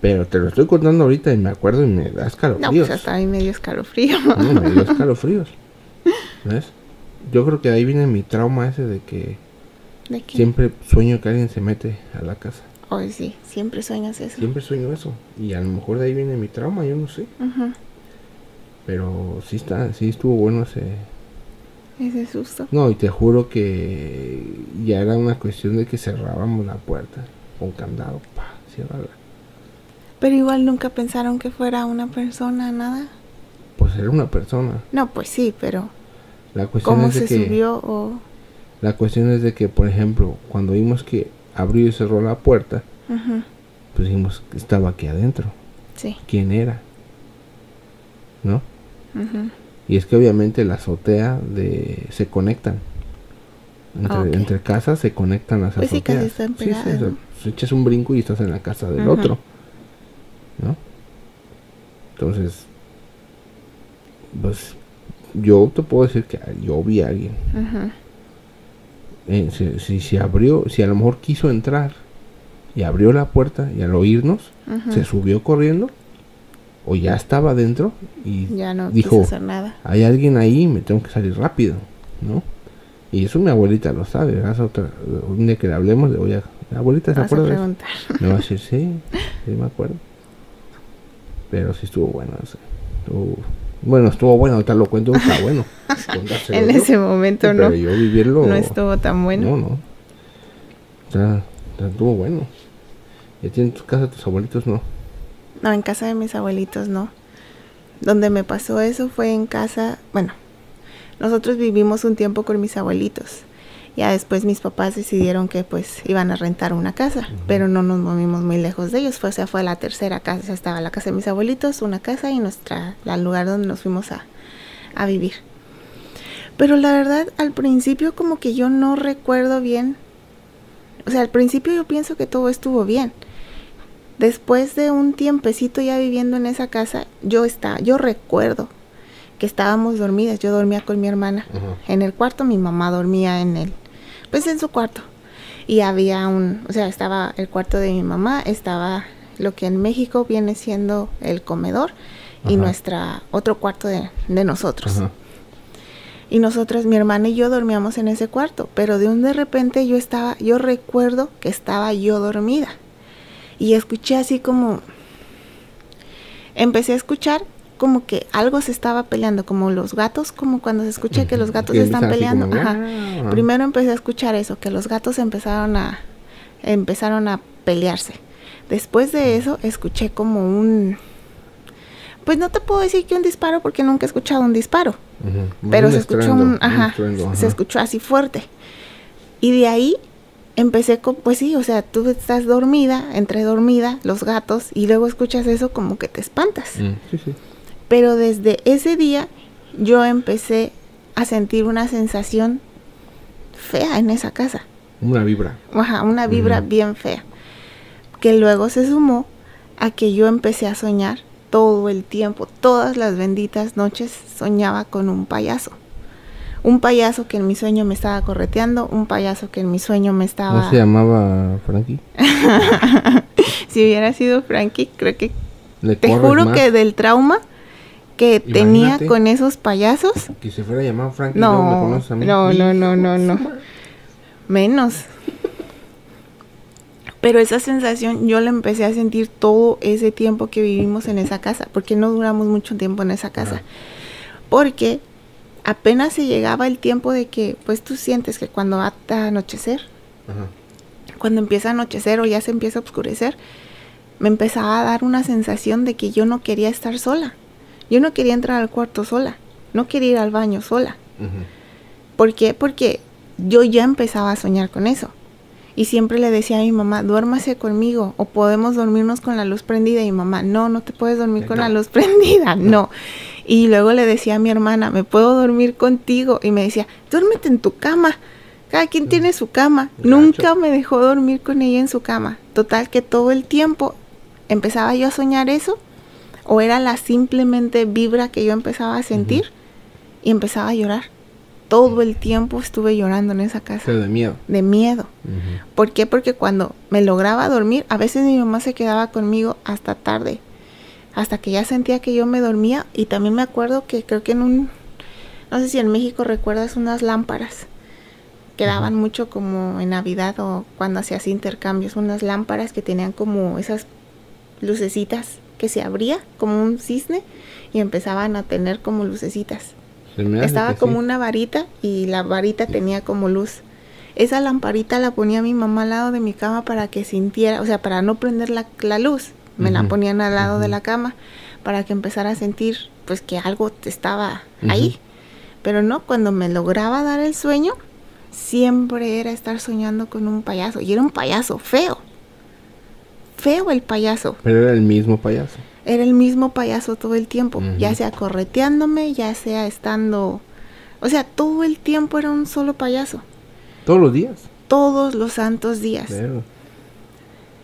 Pero te lo estoy contando ahorita y me acuerdo y me da
No,
escalofríos.
pues hasta ahí medio escalofrío.
No, me dio escalofríos. ¿Ves? Yo creo que ahí viene mi trauma ese de que
¿De qué?
siempre sueño que alguien se mete a la casa.
Hoy sí, siempre sueñas eso.
Siempre sueño eso. Y a lo mejor de ahí viene mi trauma, yo no sé. Pero sí está, sí estuvo bueno ese.
Ese susto.
No, y te juro que ya era una cuestión de que cerrábamos la puerta con candado, pa, ciérrala.
Pero igual nunca pensaron que fuera una persona, nada.
Pues era una persona.
No, pues sí, pero
La cuestión
¿cómo
es de
se
que
subió o...?
la cuestión es de que, por ejemplo, cuando vimos que abrió y cerró la puerta, pues dijimos que estaba aquí adentro.
Sí.
¿Quién era? ¿No? Y es que obviamente la azotea de se conectan. Entre, entre casas se conectan las
Pues sí,
azoteas.
casi están
Sí,
pegadas,
sí,
¿no?
se- echas un brinco y estás en la casa del
Ujú.
otro. ¿No? Entonces, pues yo te puedo decir que yo vi a alguien.
Ujú.
Eh, si, si se abrió, si a lo mejor quiso entrar y abrió la puerta y al oírnos se subió corriendo o ya estaba dentro y
Ya no
dijo,
quiso hacer nada.
hay alguien ahí, me tengo que salir rápido, ¿no? Y eso mi abuelita lo sabe, otra- un día que le hablemos le voy a... ¿La abuelita se acuerda. Me va a decir, sí, sí me acuerdo. Pero sí estuvo bueno. sea, estuvo- bueno, estuvo bueno, ahorita lo cuento, está bueno.
En ese momento
Sí,
no,
Pero yo vivirlo...
no estuvo tan bueno.
No, no. Está, está- estuvo bueno. ¿Y a ti en tu casa tus abuelitos no?
No, en casa de mis abuelitos no. Donde me pasó eso fue en casa, bueno, nosotros vivimos un tiempo con mis abuelitos. Ya después mis papás decidieron que pues iban a rentar una casa, pero no nos movimos muy lejos de ellos. Fue, o sea, fue la tercera casa, o sea, estaba la casa de mis abuelitos, una casa y nuestra, el lugar donde nos fuimos a, a vivir. Pero la verdad, al principio como que yo no recuerdo bien. O sea, al principio yo pienso que todo estuvo bien. Después de un tiempecito ya viviendo en esa casa, yo estaba, yo recuerdo que estábamos dormidas. Yo dormía con mi hermana en el cuarto, mi mamá dormía en el, pues en su cuarto. Y había un, o sea, estaba el cuarto de mi mamá, estaba lo que en México viene siendo el comedor y nuestra otro cuarto de, de nosotros.
Ajá.
Y nosotras, mi hermana y yo dormíamos en ese cuarto, pero de un de repente yo estaba, yo recuerdo que estaba yo dormida. Y escuché así como, empecé a escuchar como que algo se estaba peleando, como los gatos, como cuando se escucha que los gatos están peleando.
como,
Ajá.
"Miau".
Primero empecé a escuchar eso, que los gatos empezaron a, empezaron a pelearse. Después de eso escuché como un, pues no te puedo decir que un disparo porque nunca he escuchado un disparo
Ujú.
pero
Un
se escuchó
estruendo,
un, ajá,
estruendo,
se escuchó así fuerte. Y de ahí empecé con, pues sí, o sea, tú estás dormida, entre dormida, los gatos, y luego escuchas eso como que te espantas.
Mm, Sí, sí.
Pero desde ese día yo empecé a sentir una sensación fea en esa casa.
Una vibra.
Ajá, una vibra bien fea. Que luego se sumó a que yo empecé a soñar todo el tiempo, todas las benditas noches soñaba con un payaso. Un payaso que en mi sueño me estaba correteando, un payaso que en mi sueño me estaba...
¿No se llamaba Frankie?
si hubiera sido Frankie, creo que...
¿Le
Te juro
más?
que del trauma que tenía con esos payasos,
Que se fuera y me
no,
conoces a mí.
no, no, no, no, menos. Pero esa sensación yo la empecé a sentir todo ese tiempo que vivimos en esa casa, porque no duramos mucho tiempo en esa casa. Porque apenas se llegaba el tiempo de que, pues tú sientes que cuando va a anochecer,
Ajá.
cuando empieza a anochecer o ya se empieza a oscurecer, me empezaba a dar una sensación de que yo no quería estar sola. Yo no quería entrar al cuarto sola, no quería ir al baño sola.
Ujú.
¿Por qué? Porque yo ya empezaba a soñar con eso. Y siempre le decía a mi mamá, duérmase conmigo o podemos dormirnos con la luz prendida. Y mi mamá, no, no te puedes dormir
Eh,
con
no.
la luz prendida, no. Y luego le decía a mi hermana, ¿me puedo dormir contigo? Y me decía, duérmete en tu cama. Cada quien tiene su cama. Nunca me dejó dormir con ella en su cama. Total que todo el tiempo empezaba yo a soñar eso o era la simplemente vibra que yo empezaba a sentir y empezaba a llorar. Todo el tiempo estuve llorando en esa casa
Pero de miedo.
de miedo. ¿Por qué? Porque cuando me lograba dormir, a veces mi mamá se quedaba conmigo hasta tarde, hasta que ya sentía que yo me dormía y también me acuerdo que creo que en un, no sé si en México recuerdas unas lámparas que daban mucho como en Navidad o cuando hacías intercambios, unas lámparas que tenían como esas lucecitas que se abría como un cisne y empezaban a tener como lucecitas. Estaba como
sí.
una varita y la varita tenía como luz. Esa lamparita la ponía mi mamá al lado de mi cama para que sintiera, o sea, para no prender la, la luz. Me la ponían al lado de la cama para que empezara a sentir pues que algo estaba ahí. Pero no, cuando me lograba dar el sueño, siempre era estar soñando con un payaso. Y era un payaso feo. Feo el payaso.
Pero era el mismo payaso.
Era el mismo payaso todo el tiempo, ya sea correteándome, ya sea estando... O sea, todo el tiempo era un solo payaso.
Todos los días.
Todos los santos días.
Pero,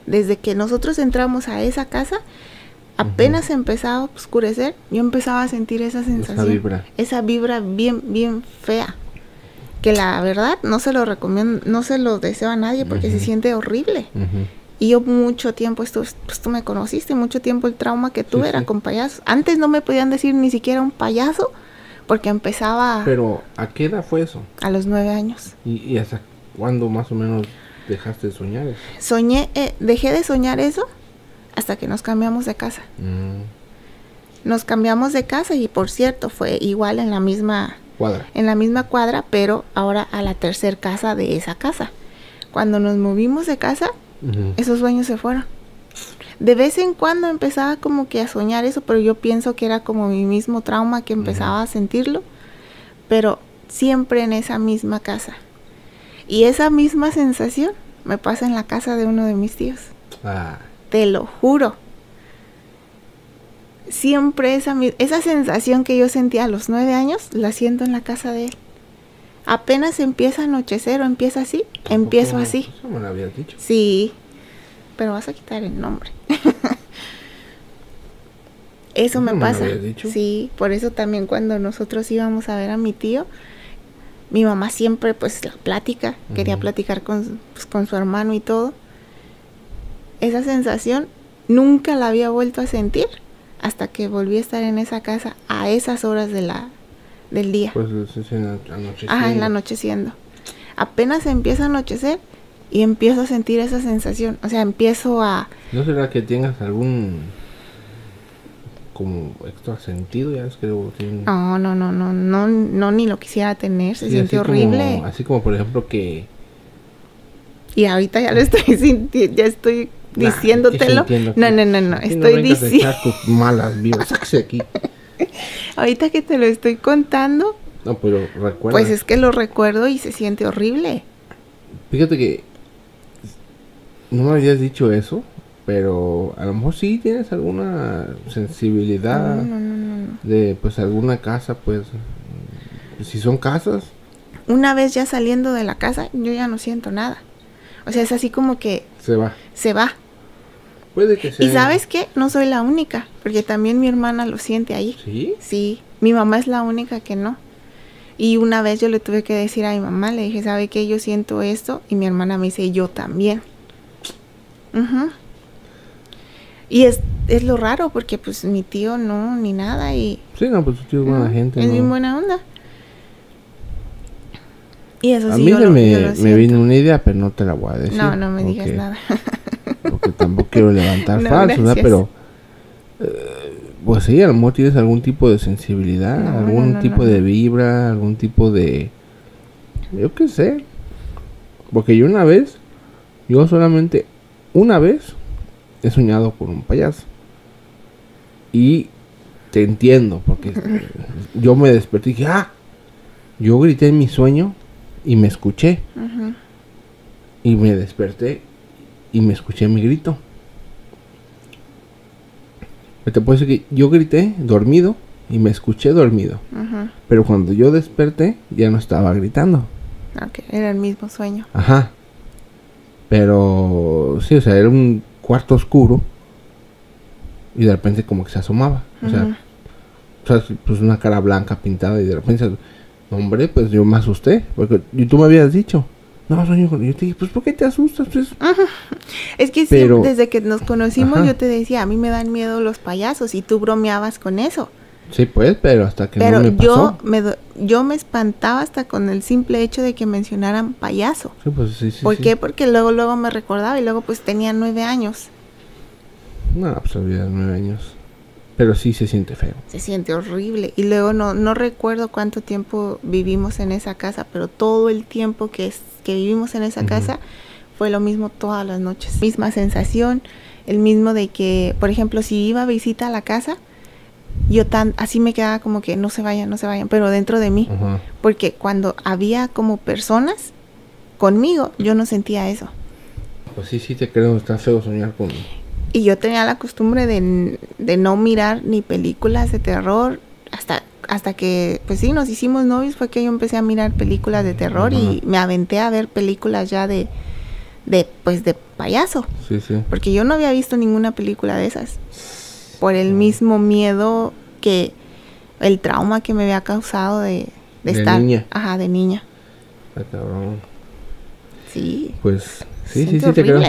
Desde que nosotros entramos a esa casa, apenas empezaba a oscurecer, yo empezaba a sentir esa sensación.
vibra.
Esa vibra bien, bien fea. Que la verdad no se lo recomiendo, no se lo deseo a nadie porque se siente horrible. Y yo mucho tiempo, esto, pues tú me conociste, mucho tiempo el trauma que tuve
Sí,
era
sí.
con payasos. Antes no me podían decir ni siquiera un payaso porque empezaba
Pero, ¿a qué edad fue eso?
a los nueve años.
¿Y, y hasta cuándo más o menos dejaste de soñar eso?
Soñé, eh, dejé de soñar eso hasta que nos cambiamos de casa.
Mm,
Nos cambiamos de casa y por cierto fue igual en la misma
cuadra.
en la misma cuadra, pero ahora a la tercer casa de esa casa. Cuando nos movimos de casa, Esos sueños se fueron. De vez en cuando empezaba como que a soñar eso, pero yo pienso que era como mi mismo trauma que empezaba a sentirlo, pero siempre en esa misma casa. Y esa misma sensación me pasa en la casa de uno de mis tíos.
Ah,
Te lo juro. Siempre esa, esa sensación que yo sentía a los nueve años, la siento en la casa de él. Apenas empieza a anochecer o empieza así, empiezo
¿tampoco-
así.
Eso me lo habías dicho.
Sí, pero vas a quitar el nombre. eso me
¿No me lo
pasa.
dicho?
Sí, por eso también cuando nosotros íbamos a ver a mi tío, mi mamá siempre, pues la plática, quería platicar con, pues, con su hermano y todo. Esa sensación nunca la había vuelto a sentir hasta que volví a estar en esa casa a esas horas de la, del día.
Pues es en anocheciendo.
Ajá, en la anocheciendo. Apenas empieza a anochecer y empiezo a sentir esa sensación. O sea, empiezo a...
¿No será que tengas algún como extra sentido? Ya es que luego tienen...
No, no, no, no, no, no, ni lo quisiera tener. Se
Sí,
siente
así como-
horrible.
así como por ejemplo que...
Y ahorita ya lo estoy sintiendo, ya estoy
Nah,
diciéndotelo.
¿qué sintiendo
No, no, no, no, estoy
a
diciendo...
malas. Sáquese aquí.
Ahorita que te lo estoy contando,
No, pero recuerda.
pues es que lo recuerdo y se siente horrible.
Fíjate que no me habías dicho eso, pero a lo mejor sí tienes alguna sensibilidad
No, no, no, no, no.
de pues alguna casa, pues si son casas,
Una vez ya saliendo de la casa, yo ya no siento nada. O sea, es así como que
se va.
se va.
Puede que sea.
Y sabes qué, no soy la única, porque también mi hermana lo siente ahí.
Sí.
Sí, mi mamá es la única que no. Y una vez yo le tuve que decir a mi mamá, le dije, ¿sabe qué? Yo siento esto. Y mi hermana me dice, yo también. Ujú. Y es, es lo raro, porque pues mi tío no, ni nada. Y
Sí, no, pues tu tío es buena
no,
gente.
es
¿no?
bien buena onda. Y eso
a
sí,
mí
yo
se
lo-
me,
yo lo
me vino una idea, pero no te la voy a decir.
No, no me digas nada.
Porque tampoco quiero levantar
No,
falsos, ¿verdad? Pero, eh, pues sí, a lo mejor tienes algún tipo de sensibilidad,
No,
algún
no,
tipo de vibra, algún tipo de... Yo qué sé. Porque yo una vez, yo solamente una vez he soñado con un payaso. Y te entiendo, porque yo me desperté y dije, ah, yo grité en mi sueño y me escuché. Y me desperté y me escuché mi grito. Te puedo decir que yo grité dormido y me escuché dormido. Pero cuando yo desperté ya no estaba gritando.
Ok, era el mismo sueño.
Ajá. Pero sí, o sea, era un cuarto oscuro. Y de repente como que se asomaba. O sea,
Ujú.
o sea, pues una cara blanca pintada y de repente, hombre, pues yo me asusté. Porque y tú me habías dicho. No, sueño con... Yo te dije, pues ¿por qué te asustas? Pues
Es que sí, desde que nos conocimos
Ajá.
yo te decía, a mí me dan miedo los payasos y tú bromeabas con eso.
Sí, pues, pero hasta que
Pero
no me
yo
pasó.
me do- yo me espantaba hasta con el simple hecho de que mencionaran payaso.
Sí, pues sí, sí.
¿Por qué? Porque luego luego me recordaba y luego pues tenía nueve años.
No, pues había nueve años. Pero sí se siente feo.
Se siente horrible. Y luego no, no recuerdo cuánto tiempo vivimos en esa casa, pero todo el tiempo que, es, que vivimos en esa casa fue lo mismo todas las noches. Misma sensación, el mismo de que, por ejemplo, si iba a visita a la casa, yo tan así me quedaba como que no se vayan, no se vayan, pero dentro de mí. Porque cuando había como personas conmigo, yo no sentía eso.
Pues sí, sí te creo, está feo soñar con...
Y yo tenía la costumbre de, de no mirar ni películas de terror hasta hasta que, pues sí, nos hicimos novios, fue que yo empecé a mirar películas de terror y me aventé a ver películas ya de, de, pues de payaso,
Sí, sí.
porque yo no había visto ninguna película de esas, por el mismo miedo que, el trauma que me había causado de, de,
De
estar,
niña.
ajá, de niña,
Está cabrón.
sí,
Pues sí, sí, sí te creo.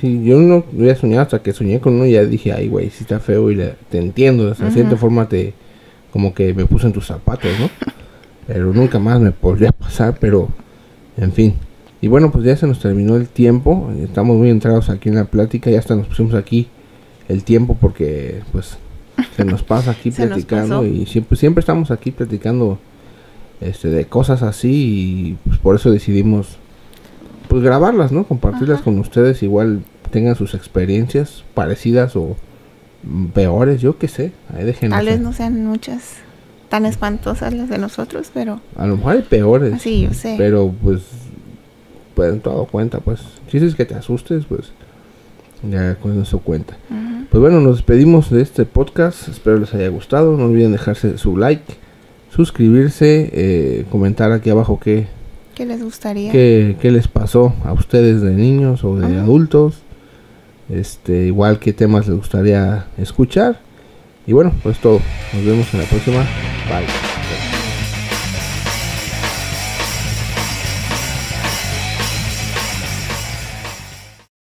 sí, yo no había soñado hasta que soñé con uno y ya dije, ay, güey, sí está feo y le- te entiendo. O sea, de cierta forma te... Como que me puse en tus zapatos, ¿no? pero nunca más me podría pasar, pero... En fin. Y bueno, pues ya se nos terminó el tiempo. Estamos muy entrados aquí en la plática. Ya hasta nos pusimos aquí el tiempo porque, pues, se nos pasa aquí platicando. Y siempre, siempre estamos aquí platicando este, de cosas así. Y pues por eso decidimos, pues, grabarlas, ¿no? Compartirlas
Ajá.
con ustedes. Igual tengan sus experiencias parecidas o peores, yo qué sé. Ahí dejen
Tal vez no sean muchas tan espantosas las de nosotros, pero...
A lo mejor hay peores.
Sí, yo sé.
Pero pues, pues en todo cuenta, pues. Si dices que te asustes, pues ya con eso cuenta. Pues bueno, nos despedimos de este podcast. Espero les haya gustado. No olviden dejarse su like, suscribirse, eh, comentar aquí abajo qué,
¿Qué les gustaría?
Qué, qué, les pasó a ustedes de niños o de adultos. Este, igual qué temas les gustaría escuchar. Y bueno, pues todo. Nos vemos en la próxima. Bye.